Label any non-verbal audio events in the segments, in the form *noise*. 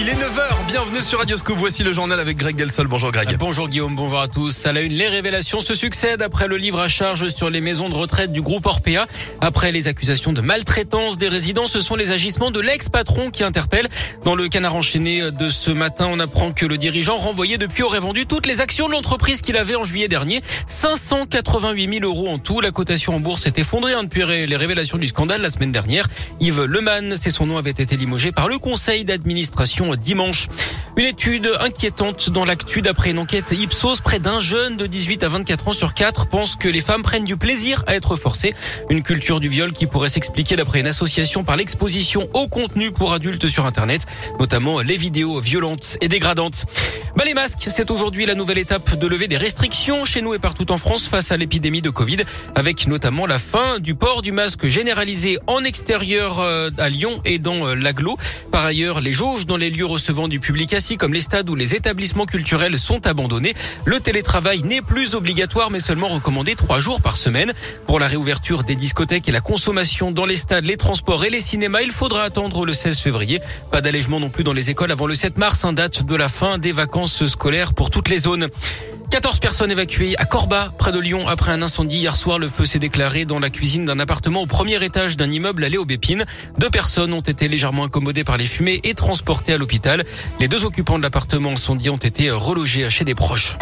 Il est 9h, bienvenue sur Radio Scoop. Voici le journal avec Greg Delsol. Bonjour Greg. Bonjour Guillaume, bonjour à tous. À la une, les révélations se succèdent après le livre à charge sur les maisons de retraite du groupe Orpea. Après les accusations de maltraitance des résidents, ce sont les agissements de l'ex-patron qui interpellent. Dans le canard enchaîné de ce matin, on apprend que le dirigeant renvoyé depuis aurait vendu toutes les actions de l'entreprise qu'il avait en juillet dernier. 588 000 euros en tout. La cotation en bourse s'est effondrée hein, depuis les révélations du scandale la semaine dernière. Yves Leman, c'est son nom, avait été limogé par le conseil d'administration dimanche. Une étude inquiétante dans l'actu d'après une enquête Ipsos. Près d'un jeune de 18 à 24 ans sur 4 pense que les femmes prennent du plaisir à être forcées. Une culture du viol qui pourrait s'expliquer d'après une association par l'exposition au contenu pour adultes sur Internet, notamment les vidéos violentes et dégradantes. Bah les masques, c'est aujourd'hui la nouvelle étape de lever des restrictions chez nous et partout en France face à l'épidémie de Covid, avec notamment la fin du port du masque généralisé en extérieur euh, à Lyon et dans euh, l'aglo. Par ailleurs, les jauges dans les lieux recevant du public assis comme les stades ou les établissements culturels sont abandonnés. Le télétravail n'est plus obligatoire mais seulement recommandé trois jours par semaine. Pour la réouverture des discothèques et la consommation dans les stades, les transports et les cinémas, il faudra attendre le 16 février. Pas d'allègement non plus dans les écoles avant le 7 mars, un date de la fin des vacances scolaires pour toutes les zones. 14 personnes évacuées à Corba, près de Lyon, après un incendie hier soir. Le feu s'est déclaré dans la cuisine d'un appartement au premier étage d'un immeuble à Léobépine. Deux personnes ont été légèrement incommodées par les fumées et transportées à l'hôpital. Les deux occupants de l'appartement incendié ont été relogés chez des proches.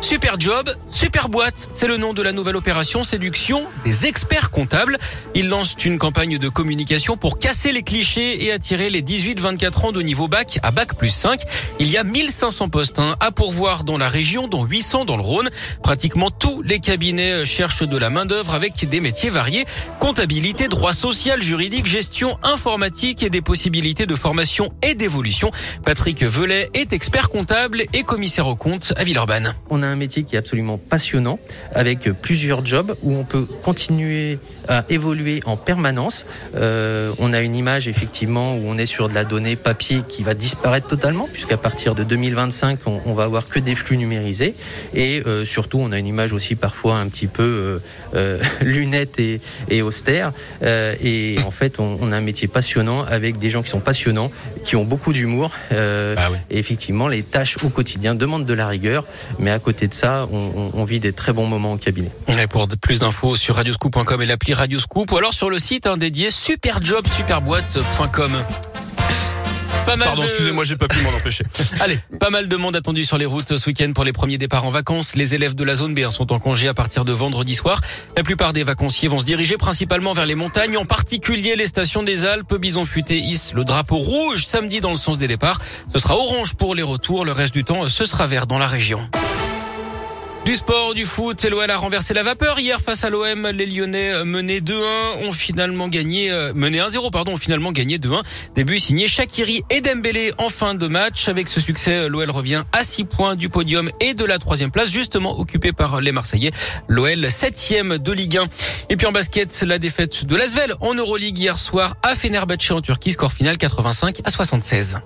Super Job, Super Boîte, c'est le nom de la nouvelle opération séduction des experts comptables. Ils lancent une campagne de communication pour casser les clichés et attirer les 18-24 ans de niveau bac à bac plus 5. Il y a 1500 postes hein, à pourvoir dans la région, dont 800 dans le Rhône. Pratiquement tous les cabinets cherchent de la main d'œuvre avec des métiers variés. Comptabilité, droit social, juridique, gestion informatique et des possibilités de formation et d'évolution. Patrick Velay est expert comptable et commissaire au compte à Villeurbanne. Un métier qui est absolument passionnant, avec plusieurs jobs où on peut continuer à évoluer en permanence. Euh, on a une image effectivement où on est sur de la donnée papier qui va disparaître totalement, puisqu'à partir de 2025, on, on, va avoir que des flux numérisés. Et euh, surtout, on a une image aussi parfois un petit peu euh, euh *laughs* lunettes et, et austère. Et en fait, on, on, a un métier passionnant avec des gens qui sont passionnants, qui ont beaucoup d'humour. Ah oui. Et effectivement, les tâches au quotidien demandent de la rigueur, mais à côté de ça, on, on, vit des très bons moments au cabinet. Et pour plus d'infos sur radioscoop.com et l'appli Radioscoop ou alors sur le site hein, dédié superjobsuperboîte.com. Pas mal Pardon, de... excusez-moi, j'ai pas pu m'en empêcher. *laughs* Allez, pas mal de monde attendu sur les routes ce week-end pour les premiers départs en vacances. Les élèves de la zone B sont en congé à partir de vendredi soir. La plupart des vacanciers vont se diriger principalement vers les montagnes, en particulier les stations des Alpes. Bison Futé hisse le drapeau rouge samedi dans le sens des départs. Ce sera orange pour les retours. Le reste du temps, ce sera vert dans la région. Du sport, du foot, l'OL a renversé la vapeur hier face à l'OM. Les Lyonnais menés 2-1 ont finalement gagné, euh, menés 1-0 pardon, ont finalement gagné 2-1. Début signé Shakiri et Dembélé en fin de match. Avec ce succès, l'OL revient à 6 points du podium et de la troisième place, justement occupée par les Marseillais. L'OL septième de Ligue 1. Et puis en basket, la défaite de l'Asvel en Euroleague hier soir à Fenerbahçe en Turquie, score final 85 à 76.